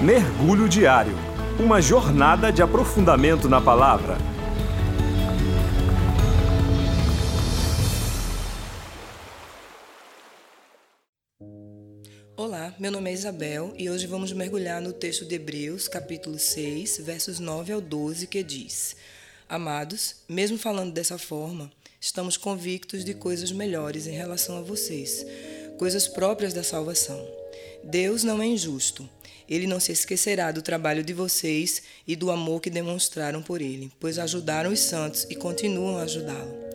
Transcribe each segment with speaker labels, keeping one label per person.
Speaker 1: Mergulho Diário Uma jornada de aprofundamento na palavra.
Speaker 2: Olá, meu nome é Isabel e hoje vamos mergulhar no texto de Hebreus, capítulo 6, versos 9 ao 12, que diz: Amados, mesmo falando dessa forma, estamos convictos de coisas melhores em relação a vocês, coisas próprias da salvação. Deus não é injusto. Ele não se esquecerá do trabalho de vocês e do amor que demonstraram por ele, pois ajudaram os santos e continuam a ajudá-lo.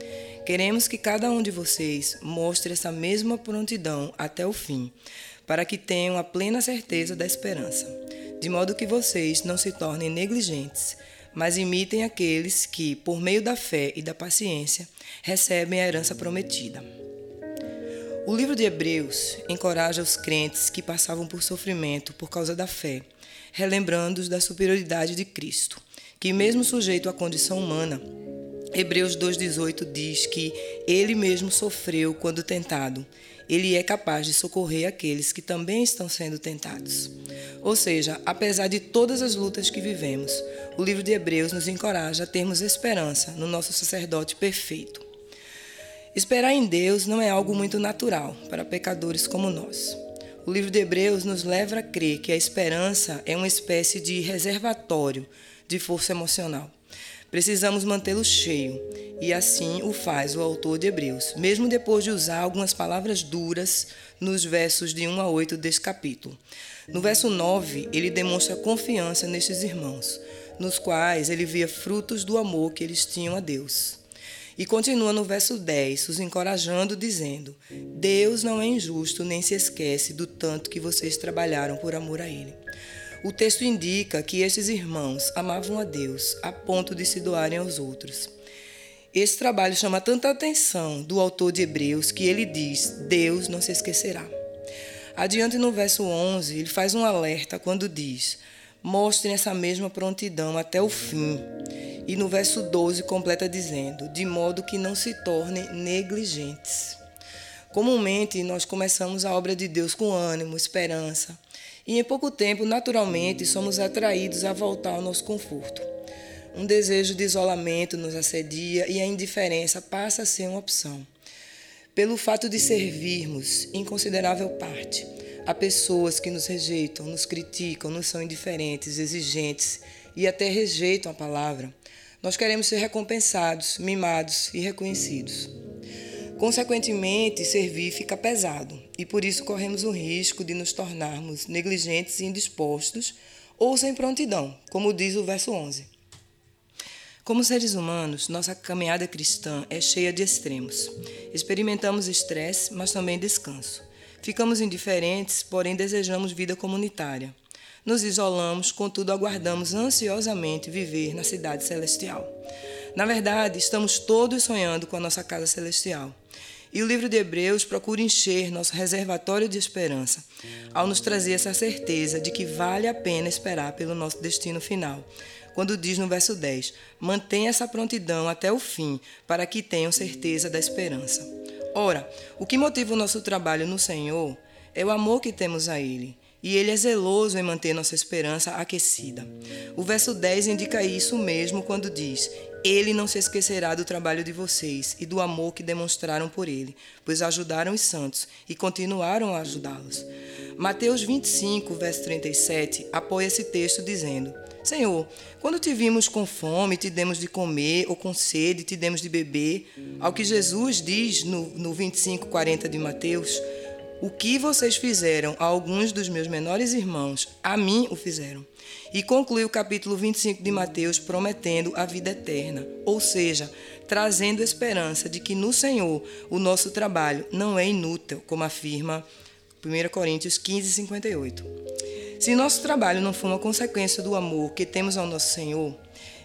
Speaker 2: Queremos que cada um de vocês mostre essa mesma prontidão até o fim, para que tenham a plena certeza da esperança, de modo que vocês não se tornem negligentes, mas imitem aqueles que, por meio da fé e da paciência, recebem a herança prometida. O livro de Hebreus encoraja os crentes que passavam por sofrimento por causa da fé, relembrando-os da superioridade de Cristo, que, mesmo sujeito à condição humana, Hebreus 2,18 diz que ele mesmo sofreu quando tentado. Ele é capaz de socorrer aqueles que também estão sendo tentados. Ou seja, apesar de todas as lutas que vivemos, o livro de Hebreus nos encoraja a termos esperança no nosso sacerdote perfeito. Esperar em Deus não é algo muito natural para pecadores como nós. O livro de Hebreus nos leva a crer que a esperança é uma espécie de reservatório de força emocional. Precisamos mantê-lo cheio, e assim o faz o autor de Hebreus, mesmo depois de usar algumas palavras duras nos versos de 1 a 8 deste capítulo. No verso 9, ele demonstra confiança nestes irmãos, nos quais ele via frutos do amor que eles tinham a Deus. E continua no verso 10, os encorajando, dizendo: Deus não é injusto nem se esquece do tanto que vocês trabalharam por amor a Ele. O texto indica que estes irmãos amavam a Deus a ponto de se doarem aos outros. Esse trabalho chama tanta atenção do autor de Hebreus que ele diz: Deus não se esquecerá. Adiante no verso 11, ele faz um alerta quando diz: Mostrem essa mesma prontidão até o fim. E no verso 12 completa dizendo: de modo que não se tornem negligentes. Comumente nós começamos a obra de Deus com ânimo, esperança, e em pouco tempo, naturalmente, somos atraídos a voltar ao nosso conforto. Um desejo de isolamento nos assedia e a indiferença passa a ser uma opção. Pelo fato de servirmos, em considerável parte, a pessoas que nos rejeitam, nos criticam, nos são indiferentes, exigentes e até rejeitam a palavra, nós queremos ser recompensados, mimados e reconhecidos. Consequentemente, servir fica pesado e por isso corremos o risco de nos tornarmos negligentes e indispostos ou sem prontidão, como diz o verso 11. Como seres humanos, nossa caminhada cristã é cheia de extremos. Experimentamos estresse, mas também descanso. Ficamos indiferentes, porém desejamos vida comunitária. Nos isolamos, contudo aguardamos ansiosamente viver na cidade celestial. Na verdade, estamos todos sonhando com a nossa casa celestial. E o livro de Hebreus procura encher nosso reservatório de esperança, ao nos trazer essa certeza de que vale a pena esperar pelo nosso destino final. Quando diz no verso 10: Mantenha essa prontidão até o fim, para que tenham certeza da esperança. Ora, o que motiva o nosso trabalho no Senhor é o amor que temos a Ele e ele é zeloso em manter nossa esperança aquecida. O verso 10 indica isso mesmo quando diz: Ele não se esquecerá do trabalho de vocês e do amor que demonstraram por ele, pois ajudaram os santos e continuaram a ajudá-los. Mateus 25, verso 37, apoia esse texto dizendo: Senhor, quando te vimos com fome, te demos de comer, ou com sede, te demos de beber. Ao que Jesus diz no, no 25, 40 de Mateus, o que vocês fizeram a alguns dos meus menores irmãos, a mim o fizeram. E conclui o capítulo 25 de Mateus prometendo a vida eterna, ou seja, trazendo esperança de que no Senhor o nosso trabalho não é inútil, como afirma 1 Coríntios 15, 58. Se nosso trabalho não for uma consequência do amor que temos ao nosso Senhor,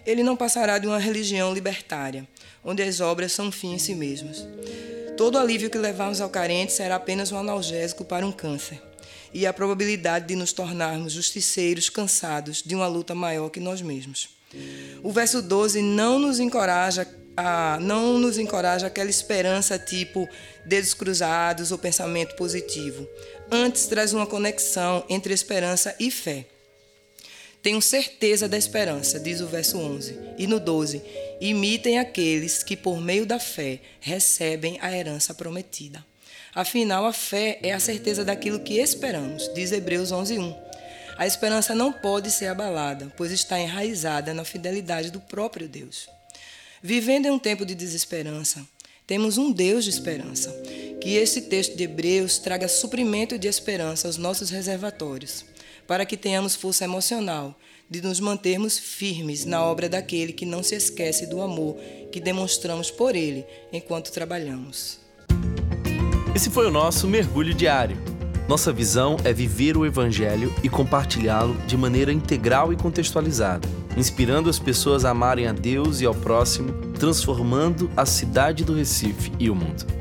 Speaker 2: ele não passará de uma religião libertária, onde as obras são fim em si mesmas. Todo alívio que levarmos ao carente será apenas um analgésico para um câncer. E a probabilidade de nos tornarmos justiceiros cansados de uma luta maior que nós mesmos. O verso 12 não nos encoraja a, não nos encoraja aquela esperança tipo dedos cruzados ou pensamento positivo. Antes traz uma conexão entre esperança e fé. Tenho certeza da esperança, diz o verso 11. E no 12, imitem aqueles que, por meio da fé, recebem a herança prometida. Afinal, a fé é a certeza daquilo que esperamos, diz Hebreus 11:1. A esperança não pode ser abalada, pois está enraizada na fidelidade do próprio Deus. Vivendo em um tempo de desesperança, temos um Deus de esperança. Que esse texto de Hebreus traga suprimento de esperança aos nossos reservatórios para que tenhamos força emocional de nos mantermos firmes na obra daquele que não se esquece do amor que demonstramos por ele enquanto trabalhamos.
Speaker 3: Esse foi o nosso mergulho diário. Nossa visão é viver o Evangelho e compartilhá-lo de maneira integral e contextualizada, inspirando as pessoas a amarem a Deus e ao próximo, transformando a cidade do Recife e o mundo.